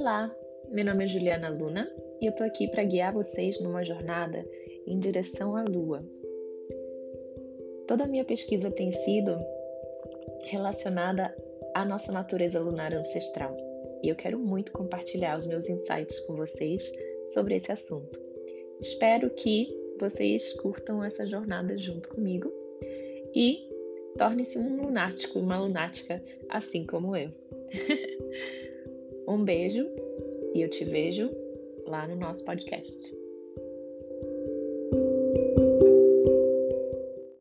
Olá, meu nome é Juliana Luna e eu tô aqui para guiar vocês numa jornada em direção à Lua. Toda a minha pesquisa tem sido relacionada à nossa natureza lunar ancestral e eu quero muito compartilhar os meus insights com vocês sobre esse assunto. Espero que vocês curtam essa jornada junto comigo e torne-se um lunático e uma lunática assim como eu. um beijo e eu te vejo lá no nosso podcast.